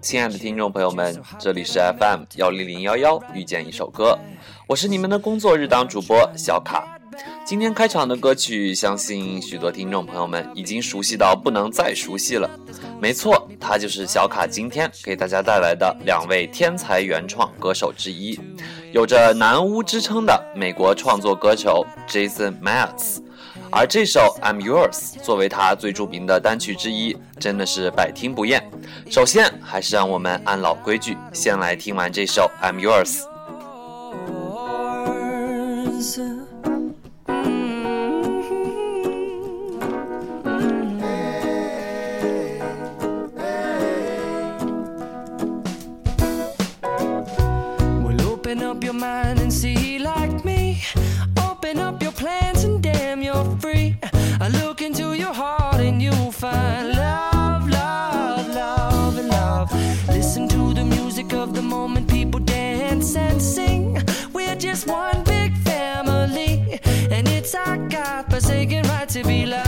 亲爱的听众朋友们，这里是 FM 幺零零幺幺，遇见一首歌，我是你们的工作日当主播小卡。今天开场的歌曲，相信许多听众朋友们已经熟悉到不能再熟悉了。没错，他就是小卡今天给大家带来的两位天才原创歌手之一，有着“南巫”之称的美国创作歌手 Jason Mraz。而这首《I'm Yours》作为他最著名的单曲之一，真的是百听不厌。首先，还是让我们按老规矩，先来听完这首《I'm Yours》。to be loved.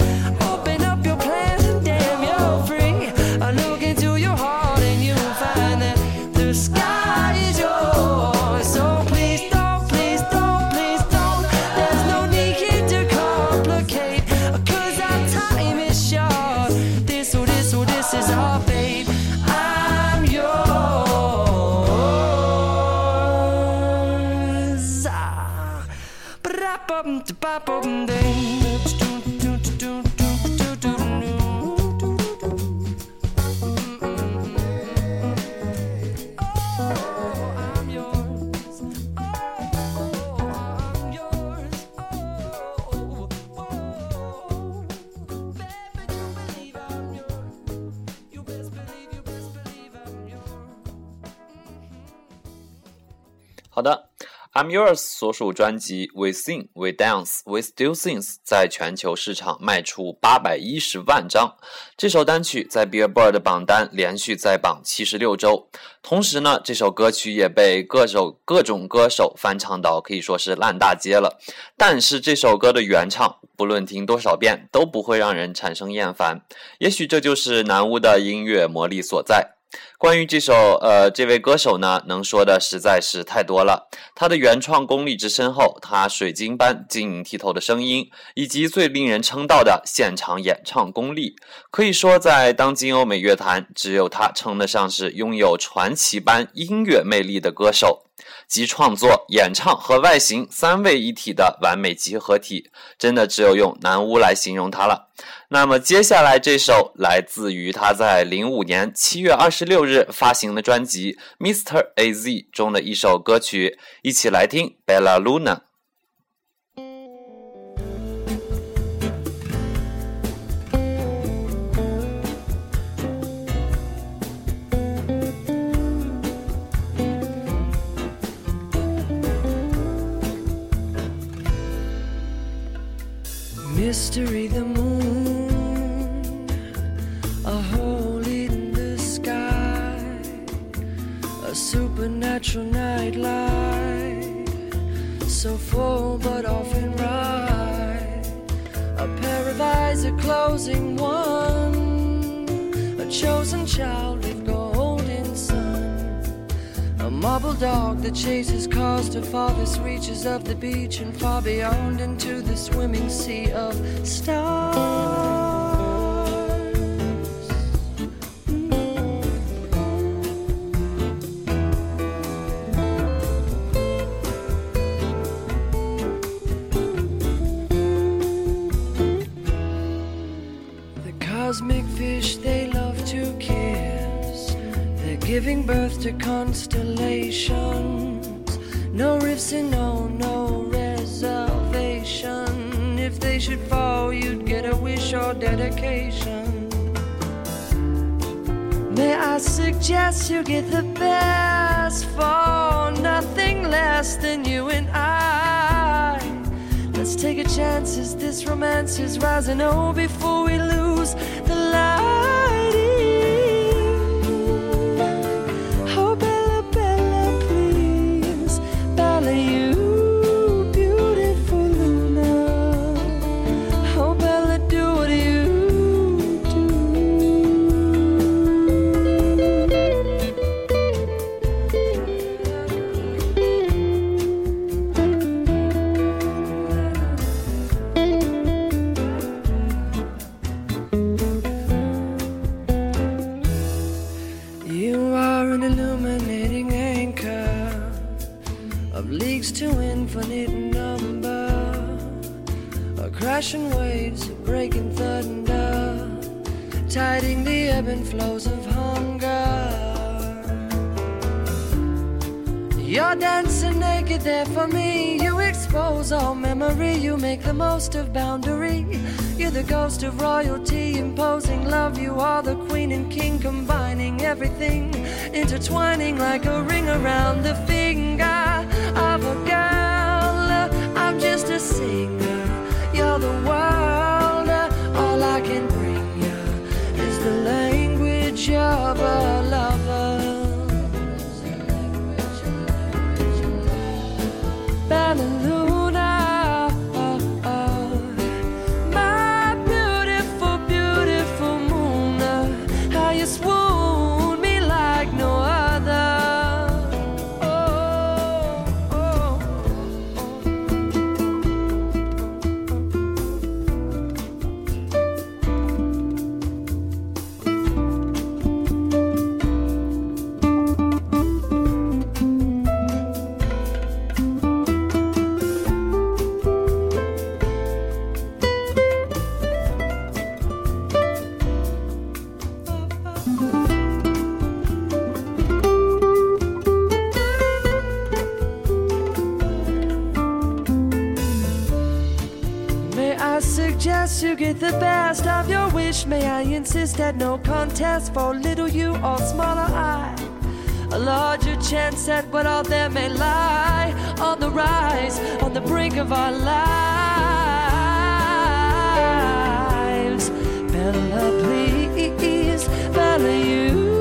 Yours 所属专辑《We Sing We Dance We Still Sing》在全球市场卖出八百一十万张。这首单曲在 Billboard 榜单连续在榜七十六周。同时呢，这首歌曲也被各首各种歌手翻唱到可以说是烂大街了。但是这首歌的原唱，不论听多少遍都不会让人产生厌烦。也许这就是南屋的音乐魔力所在。关于这首，呃，这位歌手呢，能说的实在是太多了。他的原创功力之深厚，他水晶般晶莹剔透的声音，以及最令人称道的现场演唱功力，可以说在当今欧美乐坛，只有他称得上是拥有传奇般音乐魅力的歌手。集创作、演唱和外形三位一体的完美集合体，真的只有用南巫来形容他了。那么接下来这首来自于他在零五年七月二十六日日发行的专辑《Mr. AZ》中的一首歌曲，一起来听《Bella Luna》。Mystery the moon. Supernatural nightlight, so full but often right. A pair of eyes, a closing one, a chosen child with golden sun. A marble dog that chases cars to farthest reaches of the beach and far beyond into the swimming sea of stars. No no reservation. If they should fall, you'd get a wish or dedication. May I suggest you get the best for nothing less than you and I. Let's take a chance as this romance is rising. Oh, before we lose crashing waves, a breaking thunder, tiding the ebb and flows of hunger. You're dancing naked there for me. You expose all memory. You make the most of boundary. You're the ghost of royalty, imposing love. You are the queen and king, combining everything, intertwining like a ring around the finger of a girl. I'm just a singer. Of May I insist that no contest for little you or smaller I? A larger chance at what all there may lie on the rise, on the brink of our lives. Bella, please, Bella, you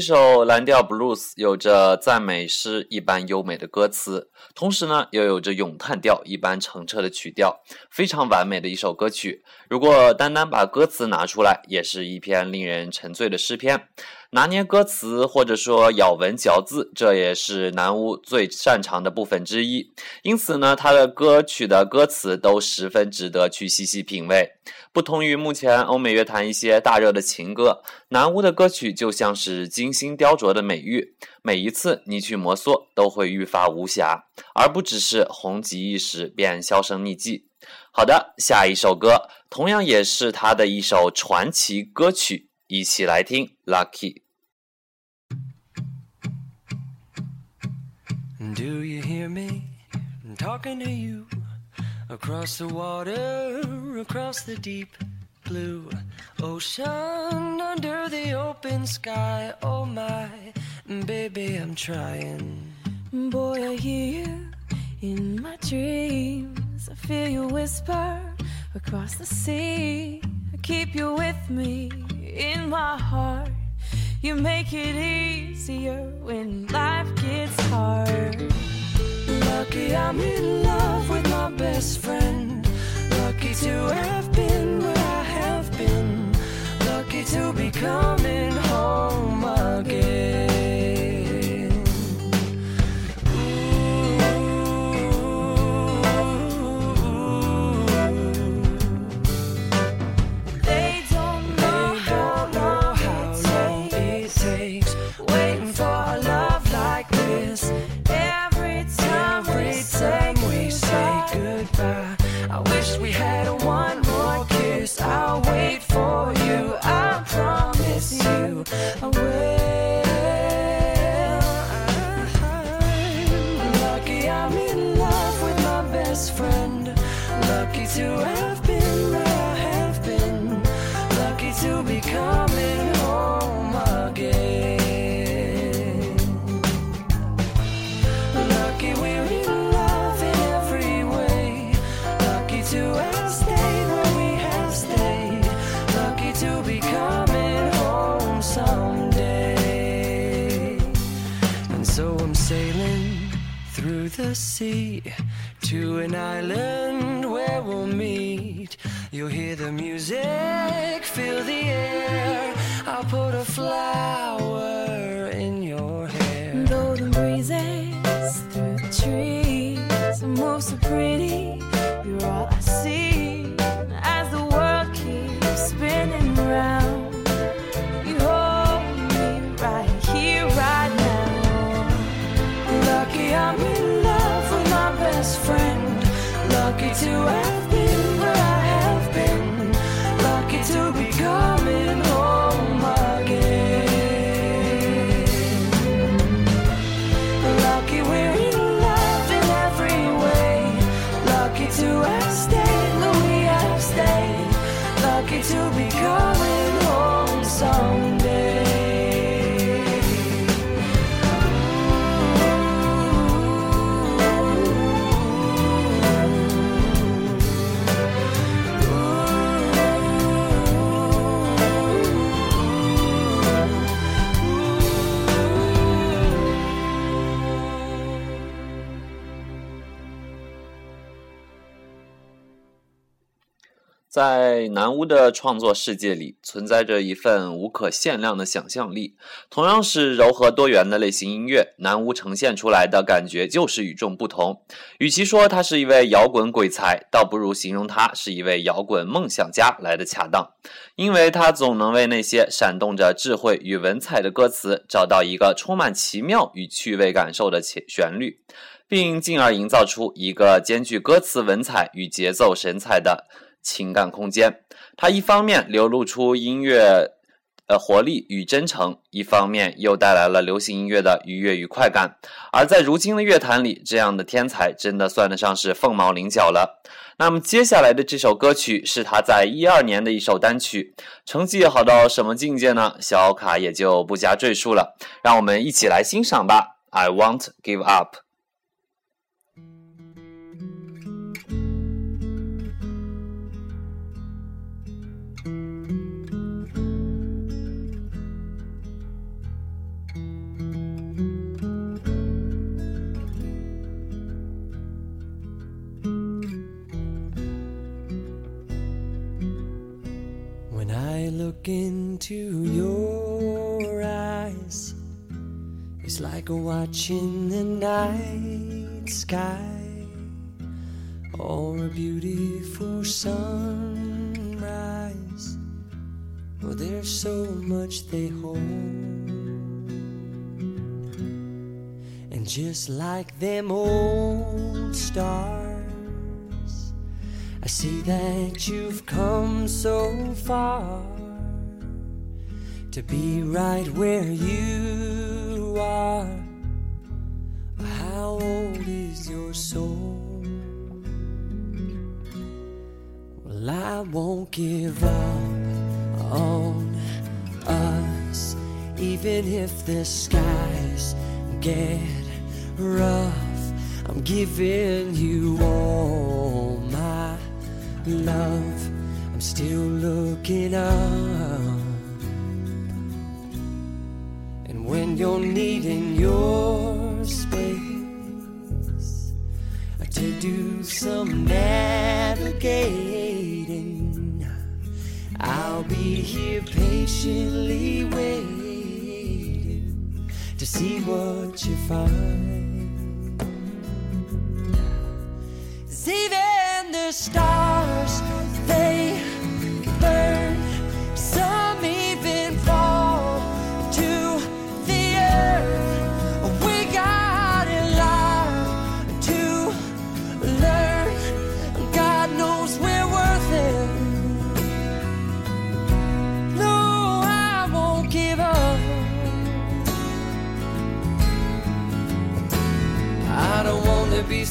这首蓝调 blues 有着赞美诗一般优美的歌词，同时呢又有着咏叹调一般澄澈的曲调，非常完美的一首歌曲。如果单单把歌词拿出来，也是一篇令人沉醉的诗篇。拿捏歌词或者说咬文嚼字，这也是南巫最擅长的部分之一。因此呢，他的歌曲的歌词都十分值得去细细品味。不同于目前欧美乐坛一些大热的情歌，南巫的歌曲就像是精心雕琢的美玉，每一次你去摩挲都会愈发无瑕，而不只是红极一时便销声匿迹。好的，下一首歌同样也是他的一首传奇歌曲。一起来听《Lucky》。Do you hear me talking to you across the water, across the deep blue ocean, under the open sky? Oh my, baby, I'm trying. Boy, I hear you in my dreams. I feel you whisper across the sea. I keep you with me in my heart. You make it easier when life gets hard. Lucky I'm in love with my best friend. Lucky to have been the sea to an island where we'll meet. You'll hear the music, feel the air. I'll put a flower in your hair. Golden breezes through the trees move so pretty. Lucky 在南屋的创作世界里，存在着一份无可限量的想象力。同样是柔和多元的类型音乐，南屋呈现出来的感觉就是与众不同。与其说他是一位摇滚鬼才，倒不如形容他是一位摇滚梦想家来的恰当。因为他总能为那些闪动着智慧与文采的歌词，找到一个充满奇妙与趣味感受的旋旋律，并进而营造出一个兼具歌词文采与节奏神采的。情感空间，它一方面流露出音乐呃活力与真诚，一方面又带来了流行音乐的愉悦与快感。而在如今的乐坛里，这样的天才真的算得上是凤毛麟角了。那么接下来的这首歌曲是他在一二年的一首单曲，成绩好到什么境界呢？小卡也就不加赘述了，让我们一起来欣赏吧。I won't give up。Look into your eyes is like watching the night sky or a beautiful sunrise. Oh, there's so much they hold. And just like them old stars, I see that you've come so far to be right where you are. How old is your soul? Well, I won't give up on us, even if the skies get rough. I'm giving you all my love. I'm still looking up. When you're needing your space to do some navigating, I'll be here patiently waiting to see what you find. 'Cause even the stars,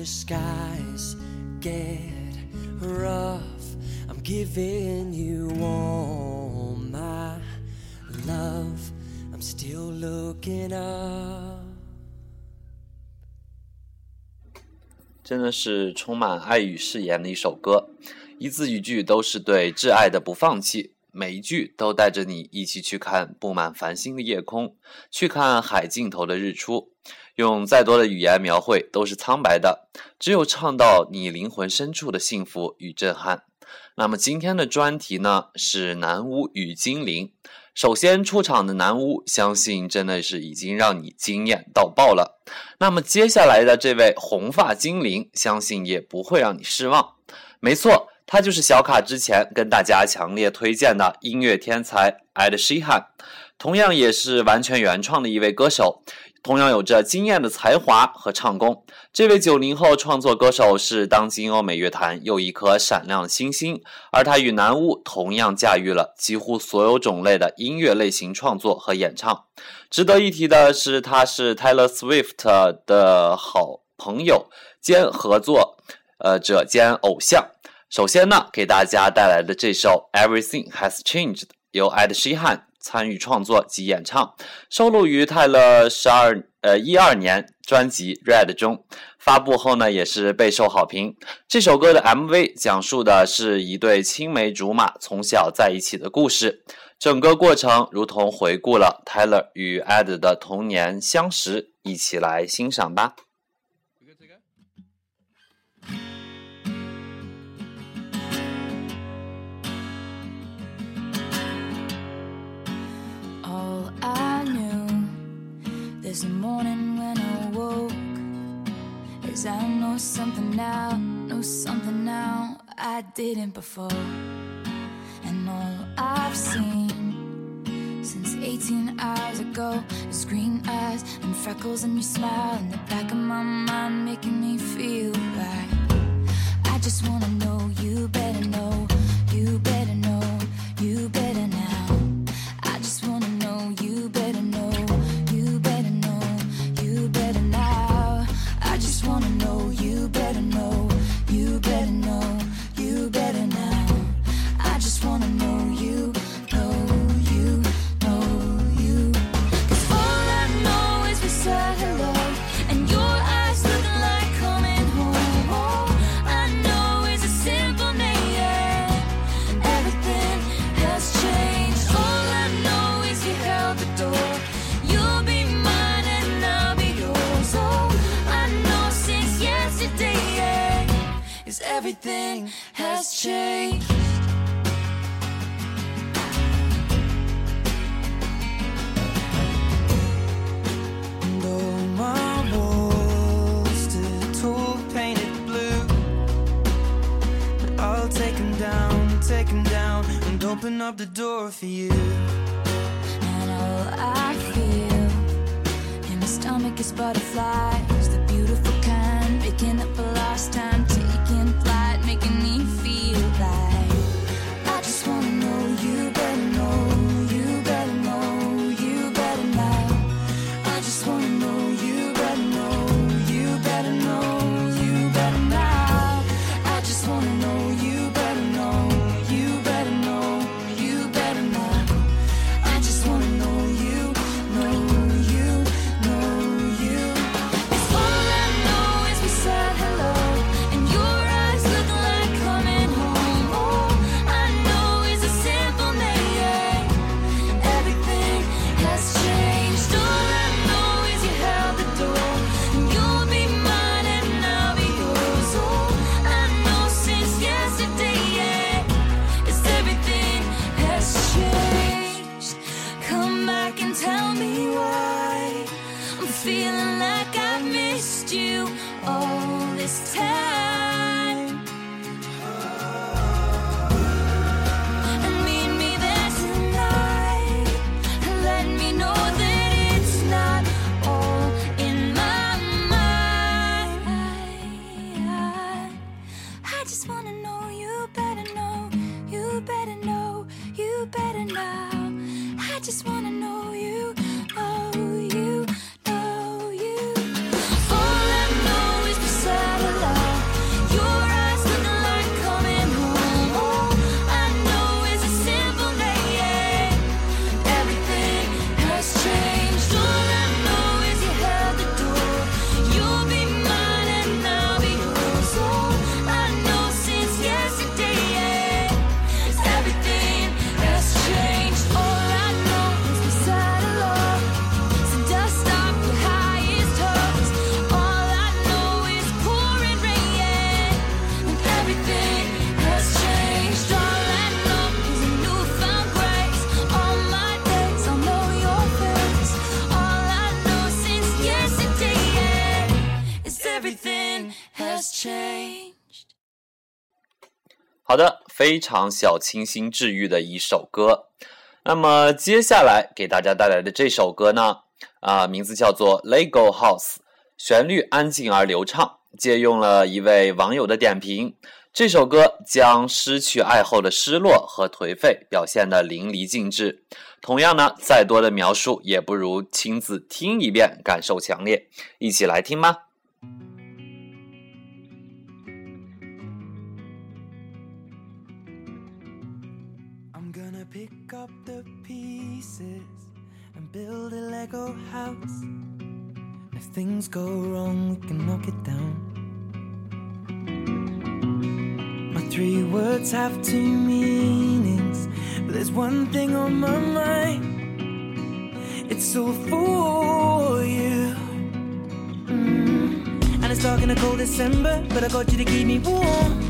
The skies get rough. I'm giving you all my love. I'm still looking up. 真的是充满爱与誓言的一首歌，一字一句都是对挚爱的不放弃，每一句都带着你一起去看布满繁星的夜空，去看海尽头的日出。用再多的语言描绘都是苍白的，只有唱到你灵魂深处的幸福与震撼。那么今天的专题呢是南巫与精灵。首先出场的南巫，相信真的是已经让你惊艳到爆了。那么接下来的这位红发精灵，相信也不会让你失望。没错，他就是小卡之前跟大家强烈推荐的音乐天才 Ed Sheeran，同样也是完全原创的一位歌手。同样有着惊艳的才华和唱功，这位九零后创作歌手是当今欧美乐坛又一颗闪亮的星星。而他与南巫同样驾驭了几乎所有种类的音乐类型创作和演唱。值得一提的是，他是 Taylor Swift 的好朋友兼合作呃者兼偶像。首先呢，给大家带来的这首《Everything Has Changed》，由 Ed Sheeran 参与创作及演唱，收录于泰勒十二呃一二年专辑《Red》中。发布后呢，也是备受好评。这首歌的 MV 讲述的是一对青梅竹马从小在一起的故事，整个过程如同回顾了泰勒与 Ed 的童年相识。一起来欣赏吧。This morning when I woke is I know something now, know something now I didn't before. And all I've seen since 18 hours ago is green eyes and freckles and your smile in the back of my mind making me take 'em down, take 'em down, and open up the door for you. And all I feel in my stomach is butterflies, the beautiful kind, picking up for last time, 好的，非常小清新治愈的一首歌。那么接下来给大家带来的这首歌呢，啊、名字叫做《Lego House》，旋律安静而流畅，借用了一位网友的点评。这首歌将失去爱后的失落和颓废表现得淋漓尽致。同样呢，再多的描述也不如亲自听一遍感受强烈。一起来听吧。Lego house. If things go wrong, we can knock it down. My three words have two meanings, but there's one thing on my mind. It's all for you. Mm. And it's dark in a cold December, but I got you to keep me warm.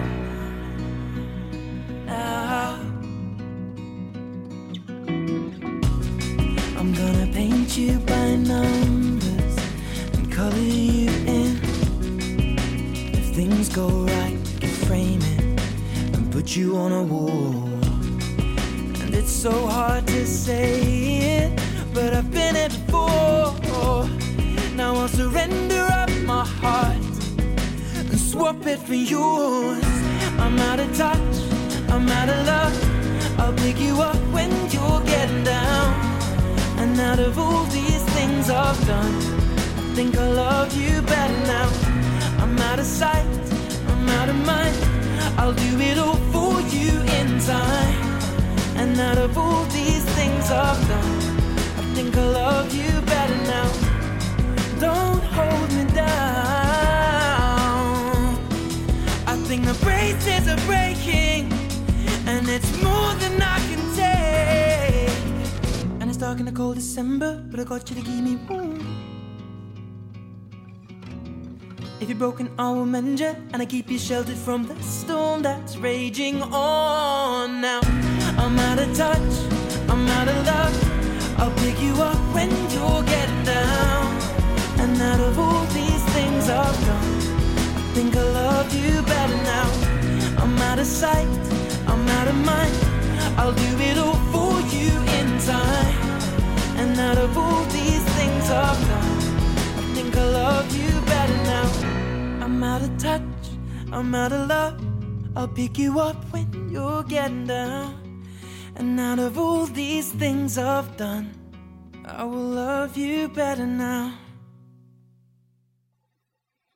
You by numbers and color you in. If things go right, we can frame it and put you on a wall. And it's so hard to say it, but I've been it before. Now I'll surrender up my heart and swap it for yours. I'm out of touch, I'm out of love. I'll pick you up when you're getting down. And out of all these things I've done, I think I love you better now. I'm out of sight, I'm out of mind. I'll do it all for you in time. And out of all these things I've done, I think I love you better now. Don't hold me down. I think the braces are breaking, and it's more than I can dark in the cold December, but I got you to keep me warm. If you're broken, I will mend you, and I keep you sheltered from the storm that's raging on. Now I'm out of touch, I'm out of love. I'll pick you up when you're getting down. And out of all these things I've done, I think I love you better now. I'm out of sight, I'm out of mind. I'll do it all for you in time. And out of all these things I've done, I think I love you better now. I'm out of touch, I'm out of love. I'll pick you up when you're getting down. And out of all these things I've done, I will love you better now.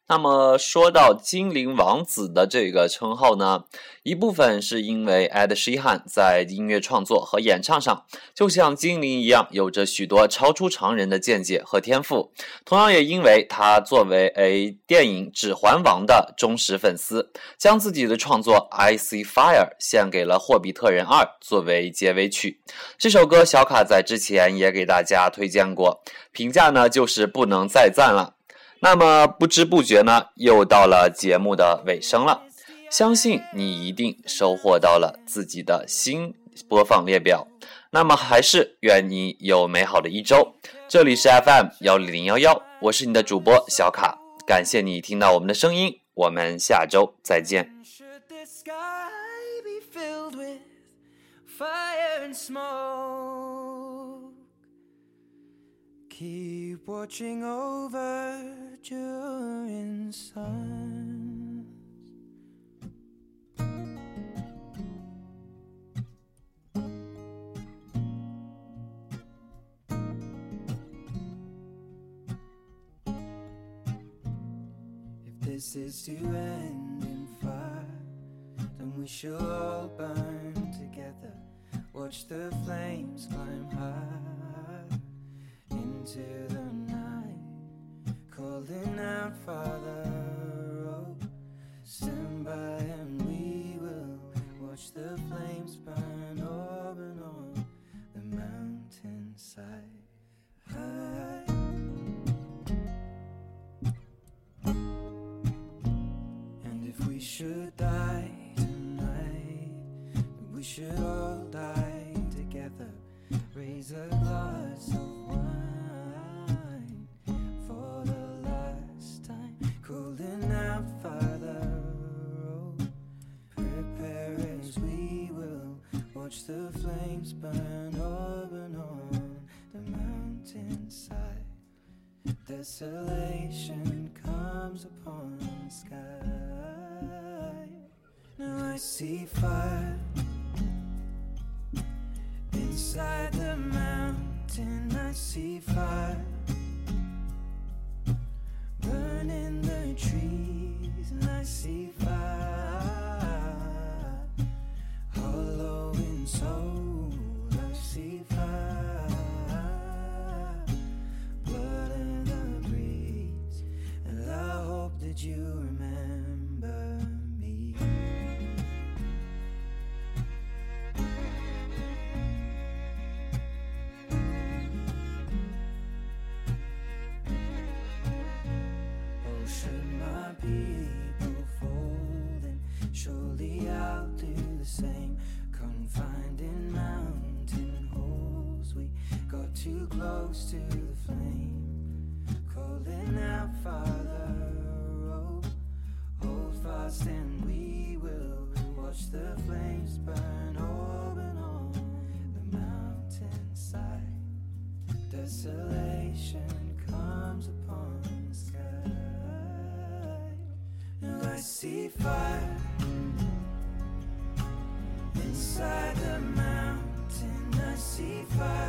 那么说到精灵王子的这个称号呢，一部分是因为 Ed Sheeran 在音乐创作和演唱上就像精灵一样，有着许多超出常人的见解和天赋。同样也因为他作为 A 电影《指环王》的忠实粉丝，将自己的创作《I See Fire》献给了《霍比特人二》作为结尾曲。这首歌小卡在之前也给大家推荐过，评价呢就是不能再赞了。那么不知不觉呢，又到了节目的尾声了。相信你一定收获到了自己的新播放列表。那么还是愿你有美好的一周。这里是 FM 幺零零幺幺，我是你的主播小卡，感谢你听到我们的声音，我们下周再见。Should the sky be filled with fire and smoke? Keep watching over Durin's sons. If this is to end in fire, then we shall all burn together. Watch the flames climb high into the night, calling out, Father, oh, stand by and we will watch the flames burn over and on the mountainside. High. And if we should die tonight, we should all die together. Raise a glass We will flames burn open on the mountainside. Desolation comes upon the sky. Now I see fire inside the mountain. I see fire too close to the flame. Calling out, Father, oh, hold fast and we will watch the flames burn open on the mountainside. Desolation comes upon the sky. Now I see fire inside the mountain. I see fire.